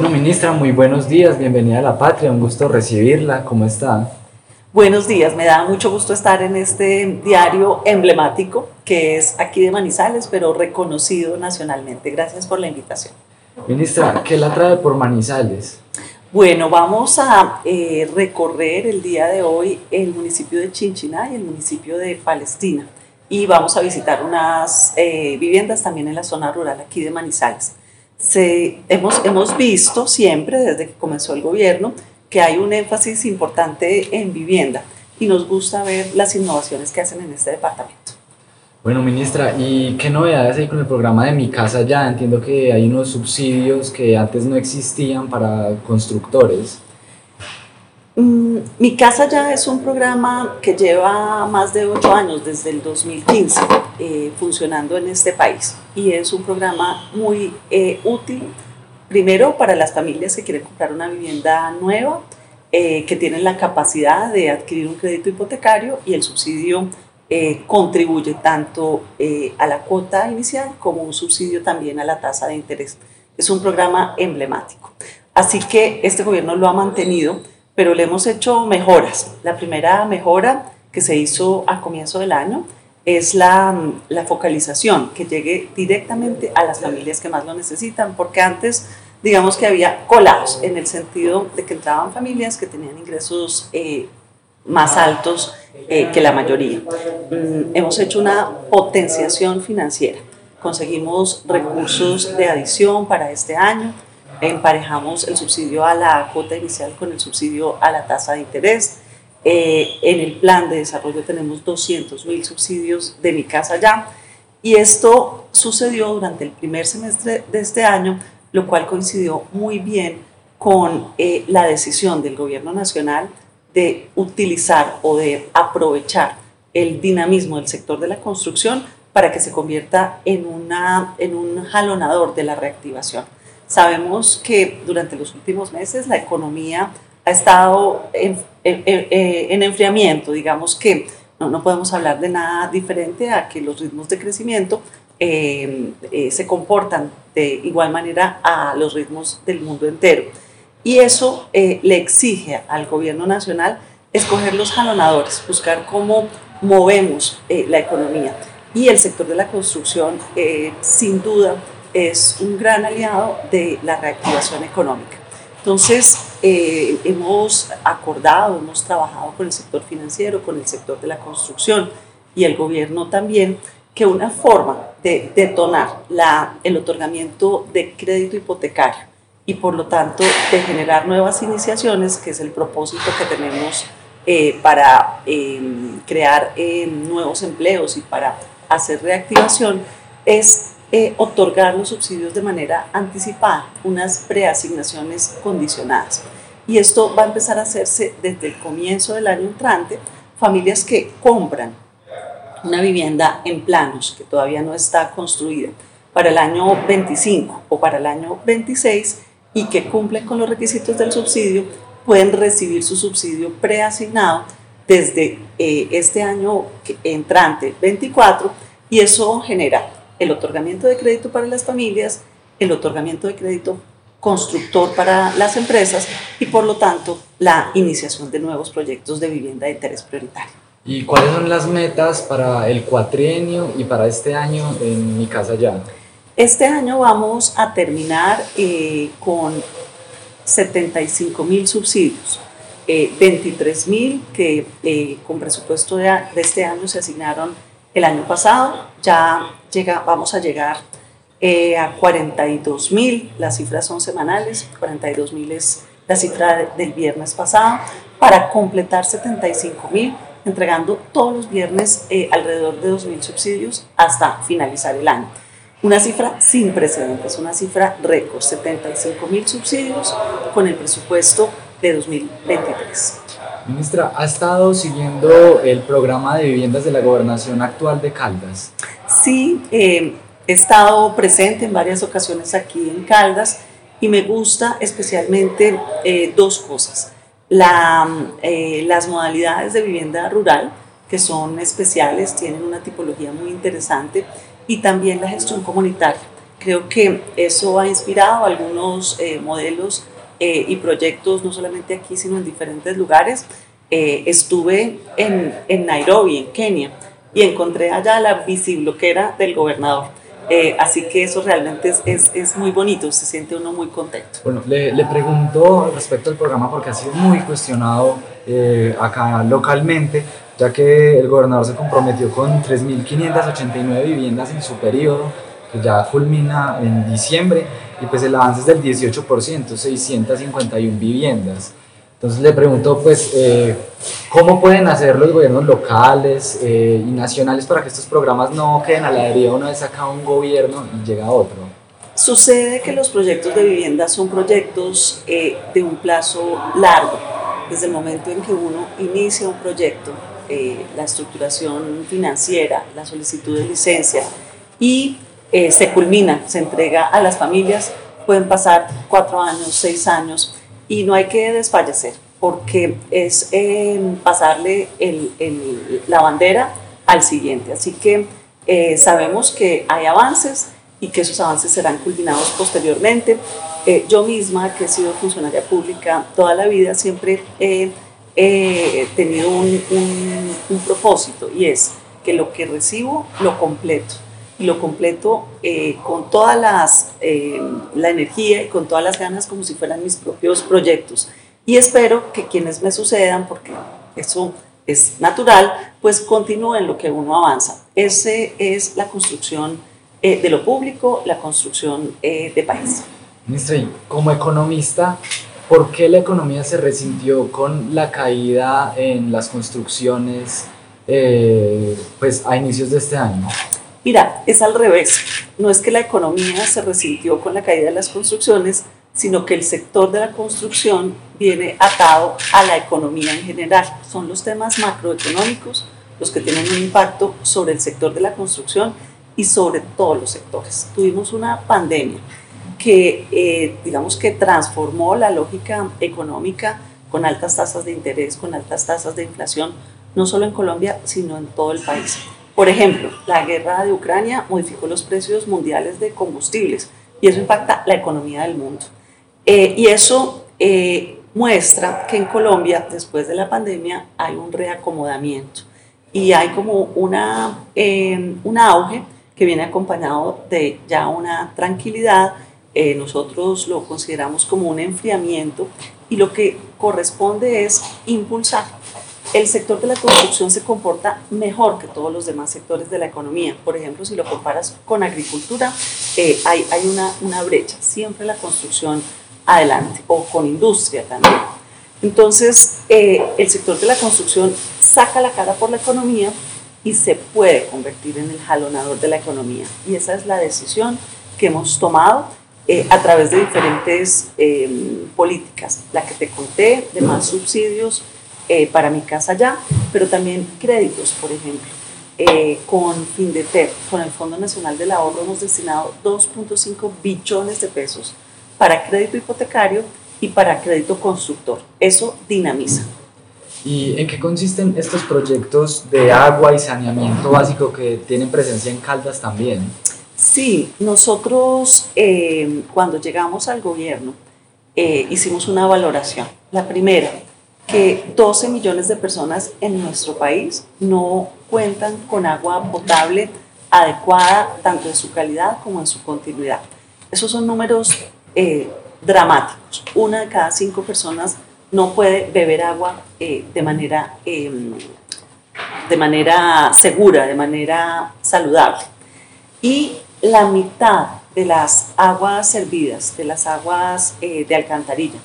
Bueno, ministra, muy buenos días, bienvenida a la patria, un gusto recibirla, ¿cómo está? Buenos días, me da mucho gusto estar en este diario emblemático que es aquí de Manizales, pero reconocido nacionalmente. Gracias por la invitación. Ministra, ¿qué la trae por Manizales? Bueno, vamos a eh, recorrer el día de hoy el municipio de Chinchiná y el municipio de Palestina y vamos a visitar unas eh, viviendas también en la zona rural aquí de Manizales. Se, hemos, hemos visto siempre, desde que comenzó el gobierno, que hay un énfasis importante en vivienda y nos gusta ver las innovaciones que hacen en este departamento. Bueno, ministra, ¿y qué novedades hay con el programa de Mi Casa Ya? Entiendo que hay unos subsidios que antes no existían para constructores. Mm, Mi Casa Ya es un programa que lleva más de ocho años, desde el 2015, eh, funcionando en este país. Y es un programa muy eh, útil Primero, para las familias que quieren comprar una vivienda nueva, eh, que tienen la capacidad de adquirir un crédito hipotecario y el subsidio eh, contribuye tanto a la cuota inicial como un subsidio también a la tasa de interés. Es un programa emblemático. Así que este gobierno lo ha mantenido, pero le hemos hecho mejoras. La primera mejora que se hizo a comienzo del año es la, la, focalización, que llegue directamente a las familias que más lo necesitan, porque antes digamos que había colados en el sentido de que entraban familias que tenían ingresos eh, más altos eh, que la mayoría. Mm, hemos hecho una potenciación financiera, conseguimos recursos de adición para este año, emparejamos el subsidio a la cuota inicial con el subsidio a la tasa de interés, eh, en el plan de desarrollo tenemos 200 mil subsidios de mi casa ya. Y esto sucedió durante el primer semestre de este año, lo cual coincidió muy bien con eh, la decisión del gobierno nacional de utilizar o de aprovechar el dinamismo del sector de la construcción para que se convierta en, una, en un jalonador de la reactivación. Sabemos que durante los últimos meses la economía ha estado en, en, enfriamiento, digamos que no, no, podemos hablar de nada diferente a que los ritmos de crecimiento eh, eh, se comportan de igual manera a los ritmos del mundo entero. Y eso eh, le exige al gobierno nacional escoger los jalonadores, buscar cómo movemos la economía. Y el sector de la construcción, sin duda, es un gran aliado de la reactivación económica. Entonces, eh, hemos acordado, hemos trabajado con el sector financiero, con el sector de la construcción y el gobierno también, que una forma de detonar la, el otorgamiento de crédito hipotecario y por lo tanto de generar nuevas iniciaciones, que es el propósito que tenemos eh, para em, crear em, nuevos empleos y para hacer reactivación, es eh, otorgar los subsidios de manera anticipada, unas preasignaciones condicionadas. Y esto va a empezar a hacerse desde el comienzo del año entrante, familias que compran una vivienda en planos que todavía no está construida para el año 25 o para el año 26 y que cumplen con los requisitos del subsidio, pueden recibir su subsidio preasignado desde eh, este año entrante 24 y eso genera el otorgamiento de crédito para las familias, el otorgamiento de crédito constructor para las empresas y por lo tanto la iniciación de nuevos proyectos de vivienda de interés prioritario. ¿Y cuáles son las metas para el cuatrienio y para este año en mi casa ya? Este año vamos a terminar eh, con 75 mil subsidios, eh, 23 mil que eh, con presupuesto de, de este año se asignaron el año pasado, ya llega, vamos a llegar eh, a 42 mil, las cifras son semanales, 42 mil es la cifra del viernes pasado, para completar 75 mil, entregando todos los viernes eh, alrededor de 2 mil subsidios hasta finalizar el año. Una cifra sin precedentes, una cifra récord, 75 mil subsidios con el presupuesto de 2023. Ministra, ¿ha estado siguiendo el programa de viviendas de la gobernación actual de Caldas? Sí, eh, he estado presente en varias ocasiones aquí en Caldas y me gusta especialmente eh, dos cosas. Eh, las modalidades de vivienda rural, que son especiales, tienen una tipología muy interesante, y también la gestión comunitaria. Creo que eso ha inspirado algunos modelos eh, y proyectos, no solamente aquí, sino en diferentes lugares. Eh, estuve en, en, Nairobi, en Kenia, y encontré allá la bicibloquera del gobernador. así que eso realmente es, es, es, muy bonito, se siente uno muy contento. Bueno, le, le pregunto respecto al programa porque ha sido muy cuestionado acá localmente, ya que el gobernador se comprometió con 3.589 viviendas en su periodo que ya culmina en diciembre, y pues el avance es del 18%, 651 viviendas. Entonces le pregunto, pues, eh, ¿cómo pueden hacer los gobiernos locales eh, y nacionales para que estos programas no queden a la deriva una vez saca un gobierno y llega otro? Sucede que los proyectos de vivienda son proyectos eh, de un plazo largo. Desde el momento en que uno inicia un proyecto, la estructuración financiera, la solicitud de licencia y eh, se culmina, se entrega a las familias, pueden pasar cuatro años, seis años, y no hay que desfallecer, porque es em, pasarle la bandera al siguiente. Así que eh, sabemos que hay avances y que esos avances serán culminados posteriormente. Eh, yo misma, que he sido funcionaria pública toda la vida, siempre he tenido un, un propósito y es que lo que recibo lo completo y lo completo eh, con toda las, eh, la energía y con todas las ganas como si fueran mis propios proyectos. Y espero que quienes me sucedan, porque eso es natural, pues continúen lo que uno avanza. Esa es la construcción eh, de lo público, la construcción de país. Ministra, como economista, ¿por qué la economía se resintió con la caída en las construcciones pues, a inicios de este año? Mira, es al revés. No es que la economía se resintió con la caída de las construcciones, sino que el sector de la construcción viene atado a la economía en general. Son los temas macroeconómicos los que tienen un impacto sobre el sector de la construcción y sobre todos los sectores. Tuvimos una pandemia que, eh, digamos que transformó la lógica económica con altas tasas de interés, con altas tasas de inflación, no solo en Colombia, sino en todo el país. Por ejemplo, la guerra de Ucrania modificó los precios mundiales de combustibles y eso impacta la economía del mundo. Eh, y eso eh, muestra que en Colombia, después de la pandemia, hay un reacomodamiento y hay como una, em, un auge que viene acompañado de ya una tranquilidad. Eh, nosotros lo consideramos como un enfriamiento y lo que corresponde es impulsar el sector de la construcción se comporta mejor que todos los demás sectores de la economía. Por ejemplo, si lo comparas con agricultura, eh, hay, hay una, una, brecha, siempre la construcción adelante, o con industria también. Entonces, eh, el sector de la construcción saca la cara por la economía y se puede convertir en el jalonador de la economía. Y esa es la decisión que hemos tomado eh, a través de diferentes políticas. La que te conté, de más subsidios, eh, para mi casa ya, pero también créditos, por ejemplo. Eh, con FINDETER, con el Fondo Nacional del Ahorro, hemos destinado 2.5 billones de pesos para crédito hipotecario y para crédito constructor. Eso dinamiza. ¿Y en qué consisten estos proyectos de agua y saneamiento básico que tienen presencia en Caldas también? Sí, nosotros eh, cuando llegamos al gobierno hicimos una valoración. La primera, que 12 millones de personas en nuestro país no cuentan con agua potable adecuada, tanto en su calidad como en su continuidad. Esos son números eh, dramáticos. Una de cada cinco personas no puede beber agua eh, de, manera, em, de manera segura, de manera saludable. Y la mitad de las aguas servidas, de las aguas eh, de alcantarilla,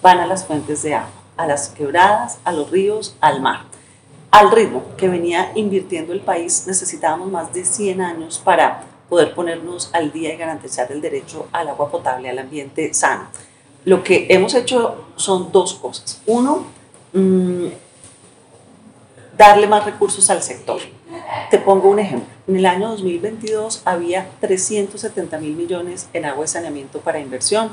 van a las fuentes de agua a las quebradas, a los ríos, al mar. Al ritmo que venía invirtiendo el país, necesitábamos más de 100 años para poder ponernos al día y garantizar el derecho al agua potable, al ambiente sano. Lo que hemos hecho son dos cosas. Uno, mm, darle más recursos al sector. Te pongo un ejemplo. En el año 2022 había 370 mil millones en agua y saneamiento para inversión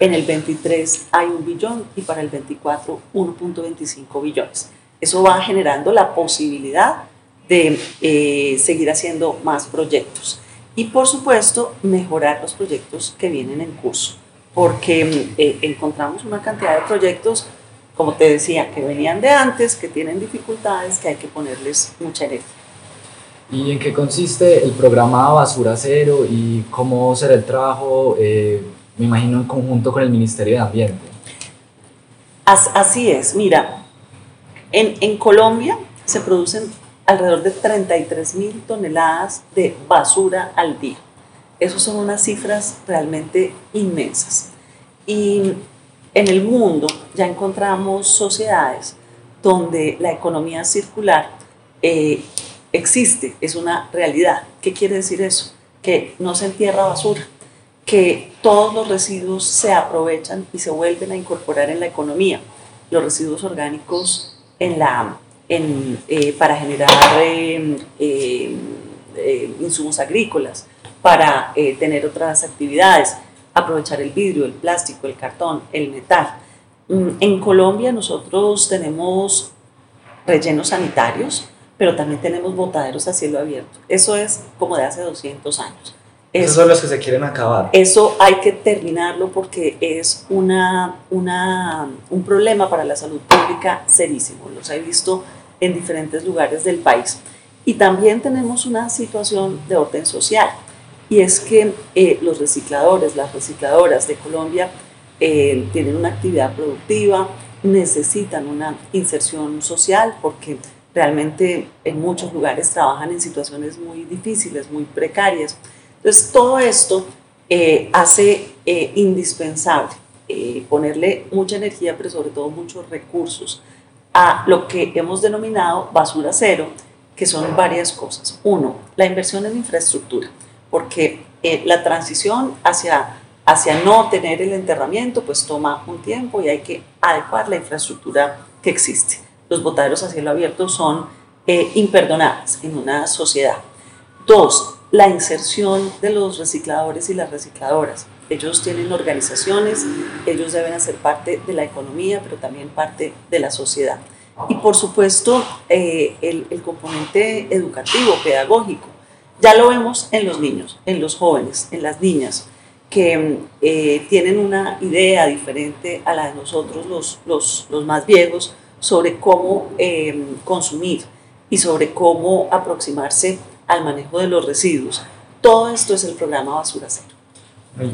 en el 23 hay un billón y para el 24 1.25 billones. Eso va generando la posibilidad de eh, seguir haciendo más proyectos. y por supuesto mejorar los proyectos que vienen en curso, porque eh, encontramos una cantidad de proyectos, como te decía, que venían de antes, que tienen dificultades, que hay que ponerles mucha energía. ¿Y en qué consiste el programa Basura Cero y cómo será el trabajo, eh, me imagino, en conjunto con el Ministerio de Ambiente? Así es, mira, en, en Colombia se producen alrededor de 33 mil toneladas de basura al día. Esas son unas cifras realmente inmensas. Y en el mundo ya encontramos sociedades donde la economía circular eh, existe, es una realidad. ¿Qué quiere decir eso? Que no se entierra basura, que todos los residuos se aprovechan y se vuelven a incorporar en la economía. Los residuos orgánicos eh, para generar eh, eh, insumos agrícolas, para tener otras actividades, aprovechar el vidrio, el plástico, el cartón, el metal. Mm, en Colombia nosotros tenemos rellenos sanitarios, pero también tenemos botaderos a cielo abierto. Eso es como de hace 200 años. Esos son los que se quieren acabar. Eso hay que terminarlo porque es una, una, un problema para la salud pública serísimo. Los he visto en diferentes lugares del país. Y también tenemos una situación de orden social. Y es que eh, los recicladores, las recicladoras de Colombia eh, tienen una actividad productiva, necesitan una inserción social porque realmente en muchos lugares trabajan en situaciones muy difíciles, muy precarias. Entonces, todo esto eh, hace eh, indispensable eh, ponerle mucha energía, pero sobre todo muchos recursos a lo que hemos denominado basura cero, que son varias cosas. Uno, la inversión en infraestructura, porque la transición hacia, hacia no tener el enterramiento pues toma un tiempo y hay que adecuar la infraestructura que existe los botaderos a cielo abierto son eh, imperdonables en una sociedad. Dos, la inserción de los recicladores y las recicladoras. Ellos tienen organizaciones, ellos deben hacer parte de la economía, pero también parte de la sociedad. Y por supuesto, eh, el, componente educativo, pedagógico. Ya lo vemos en los niños, en los jóvenes, en las niñas, que eh, tienen una idea diferente a la de nosotros, los, los, los más viejos, sobre cómo eh, consumir y sobre cómo aproximarse al manejo de los residuos. Todo esto es el programa Basura Cero.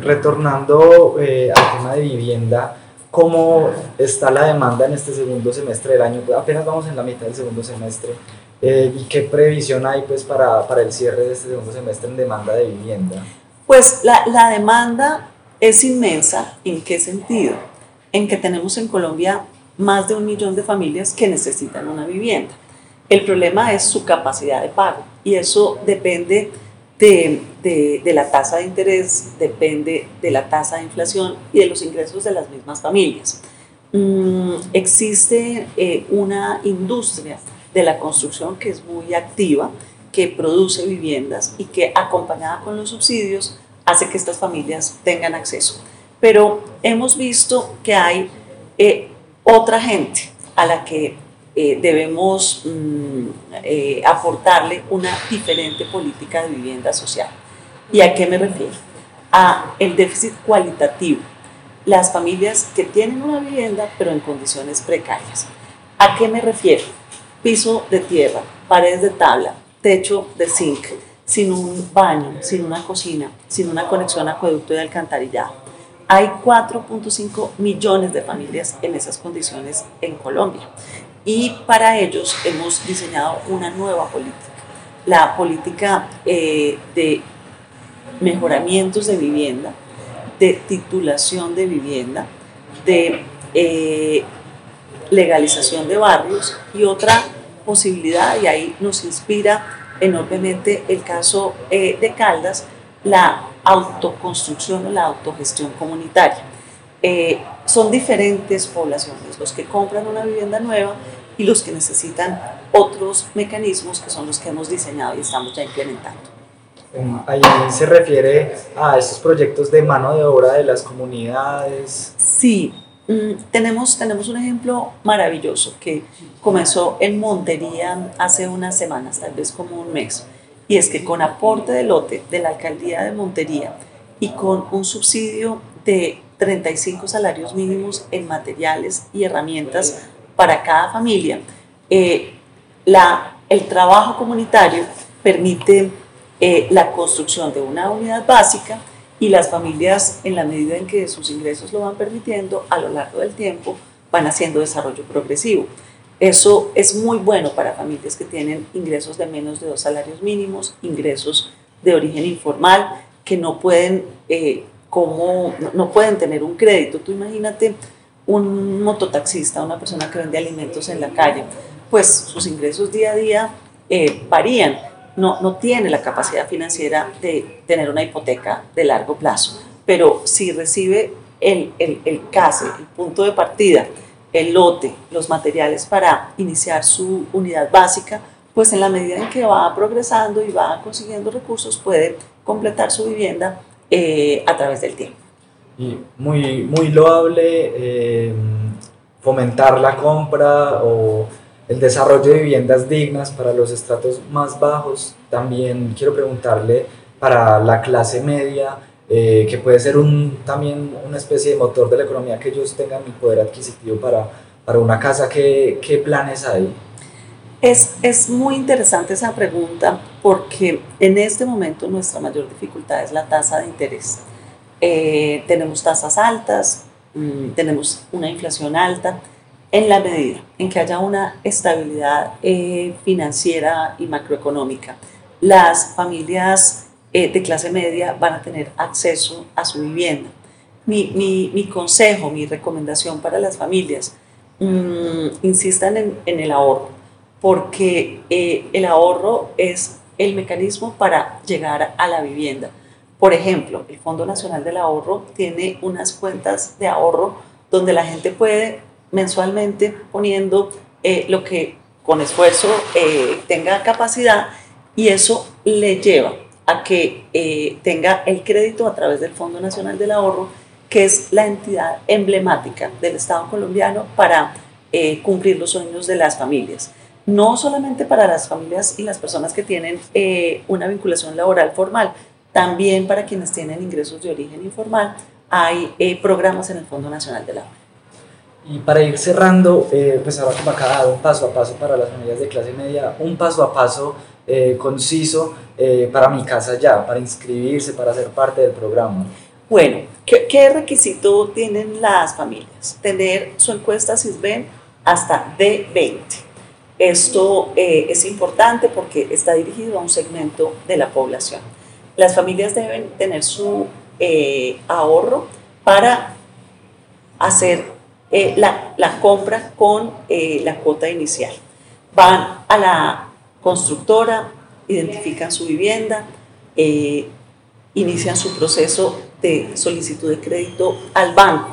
Retornando eh, al tema de vivienda, ¿cómo está la demanda en este segundo semestre del año? Apenas vamos en la mitad del segundo semestre. Eh, ¿Y qué previsión hay pues, para, para, el cierre de este segundo semestre en demanda de vivienda? Pues la, la demanda es inmensa. ¿En qué sentido? En que tenemos en Colombia más de un millón de familias que necesitan una vivienda. El problema es su capacidad de pago y eso depende de, de, la tasa de interés, depende de la tasa de inflación y de los ingresos de las mismas familias. Mm, existe eh, una industria de la construcción que es muy activa, que produce viviendas y que acompañada con los subsidios hace que estas familias tengan acceso. Pero hemos visto que hay eh, otra gente a la que eh, debemos mm, eh, aportarle una diferente política de vivienda social. ¿Y a qué me refiero? A el déficit cualitativo. Las familias que tienen una vivienda pero en condiciones precarias. ¿A qué me refiero? Piso de tierra, paredes de tabla, techo de zinc, sin un baño, sin una cocina, sin una conexión a acueducto y alcantarillado hay 4.5 millones de familias en esas condiciones en Colombia. Y para ellos hemos diseñado una nueva política, la política eh, de mejoramientos de vivienda, de titulación de vivienda, de eh, legalización de barrios y otra posibilidad, y ahí nos inspira enormemente el caso eh, de Caldas, la autoconstrucción o la autogestión comunitaria. Son diferentes poblaciones, los que compran una vivienda nueva y los que necesitan otros mecanismos que son los que hemos diseñado y estamos ya implementando. Ahí se refiere a estos proyectos de mano de obra de las comunidades. Sí, mm, tenemos, tenemos un ejemplo maravilloso que comenzó en Montería hace unas semanas, tal vez como un mes y es que con aporte de lote de la alcaldía de Montería y con un subsidio de 35 salarios mínimos en materiales y herramientas para cada familia, eh, la, el trabajo comunitario permite eh, la construcción de una unidad básica y las familias, en la medida en que sus ingresos lo van permitiendo, a lo largo del tiempo van haciendo desarrollo progresivo. Eso es muy bueno para familias que tienen ingresos de menos de dos salarios mínimos, ingresos de origen informal, que no pueden, eh, como, no pueden tener un crédito. Tú imagínate un mototaxista, una persona que vende alimentos en la calle, pues sus ingresos día a día eh, varían. No, no tiene la capacidad financiera de tener una hipoteca de largo plazo, pero si recibe el, el, el CASE, el punto de partida, el lote, los materiales para iniciar su unidad básica, pues en la medida en que va progresando y va consiguiendo recursos puede completar su vivienda eh, a través del tiempo. Y muy, muy loable eh, fomentar la compra o el desarrollo de viviendas dignas para los estratos más bajos. También quiero preguntarle para la clase media, eh, que puede ser un, también una especie de motor de la economía, que ellos tengan el poder adquisitivo para, para una casa. ¿Qué, ¿Qué, planes hay? Es, es muy interesante esa pregunta porque en este momento nuestra mayor dificultad es la tasa de interés. Eh, tenemos tasas altas, mm, tenemos una inflación alta. En la medida en que haya una estabilidad eh, financiera y macroeconómica, las familias eh, de clase media van a tener acceso a su vivienda. Mi, mi, mi consejo, mi recomendación para las familias, mmm, insistan en, en, el ahorro, porque eh, el ahorro es el mecanismo para llegar a la vivienda. Por ejemplo, el Fondo Nacional del Ahorro tiene unas cuentas de ahorro donde la gente puede mensualmente poniendo eh, lo que con esfuerzo eh, tenga capacidad y eso le lleva a que eh, tenga el crédito a través del Fondo Nacional del Ahorro, que es la entidad emblemática del Estado colombiano para eh, cumplir los sueños de las familias. No solamente para las familias y las personas que tienen una vinculación laboral formal, también para quienes tienen ingresos de origen informal, hay eh, programas en el Fondo Nacional del Ahorro. Y para ir cerrando, eh, pues ahora como acá un paso a paso para las familias de clase media, un paso a paso eh, conciso eh, para mi casa ya, para inscribirse, para ser parte del programa. Bueno, ¿qué, ¿qué, requisito tienen las familias? Tener su encuesta SISBEN hasta D20. Esto eh, es importante porque está dirigido a un segmento de la población. Las familias deben tener su eh, ahorro para hacer eh, la, la, compra con eh, la cuota inicial. Van a la constructora, identifican su vivienda, inician su proceso de solicitud de crédito al banco.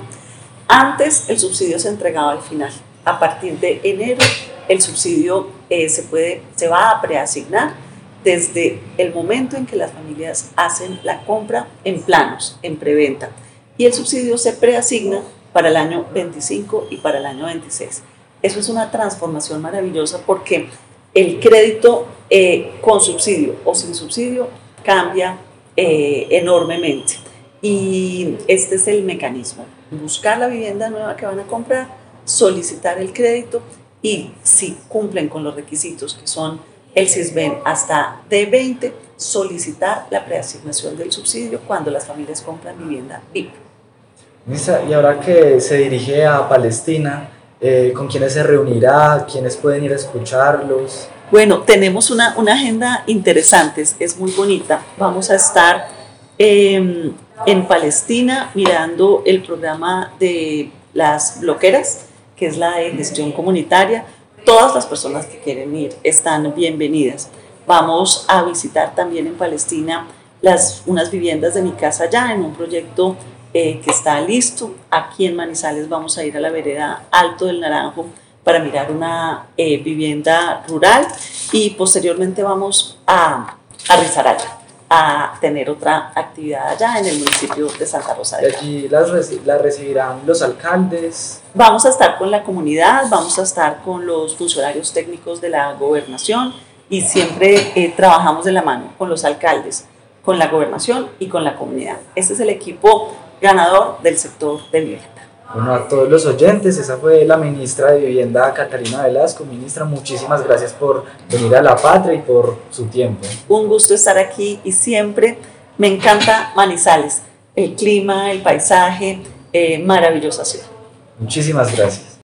Antes el subsidio se entregaba al final. A partir de enero el subsidio se, puede, se va a preasignar desde el momento en que las familias hacen la compra en planos, en preventa. Y el subsidio se preasigna para el año 25 y para el año 26. Eso es una transformación maravillosa porque el crédito eh, con subsidio o sin subsidio cambia eh, enormemente. Y este es el mecanismo. Buscar la vivienda nueva que van a comprar, solicitar el crédito y si cumplen con los requisitos que son el CISBEN hasta D20, solicitar la preasignación del subsidio cuando las familias compran vivienda VIP. Misa, y ahora que se dirige a Palestina, eh, ¿con quiénes se reunirá? ¿Quiénes pueden ir a escucharlos? Bueno, tenemos una, una agenda interesante, es muy bonita. Vamos a estar eh, en Palestina mirando el programa de las bloqueras, que es la de gestión comunitaria. Todas las personas que quieren ir están bienvenidas. Vamos a visitar también en Palestina las, unas viviendas de mi casa ya en un proyecto eh, que está listo. Aquí en Manizales vamos a ir a la vereda Alto del Naranjo para mirar una eh, vivienda rural y posteriormente vamos a, a Risaralda a tener otra actividad allá en el municipio de Santa Rosa de Allí las, las recibirán los alcaldes. Vamos a estar con la comunidad, vamos a estar con los funcionarios técnicos de la gobernación y siempre eh, trabajamos de la mano con los alcaldes, con la gobernación y con la comunidad. Este es el equipo ganador del sector de vivienda. Bueno, a todos los oyentes, esa fue la ministra de Vivienda, Catalina Velasco. Ministra, muchísimas gracias por venir a La Patria y por su tiempo. Un gusto estar aquí y siempre me encanta Manizales, el clima, el paisaje, eh, maravillosa ciudad. Muchísimas gracias.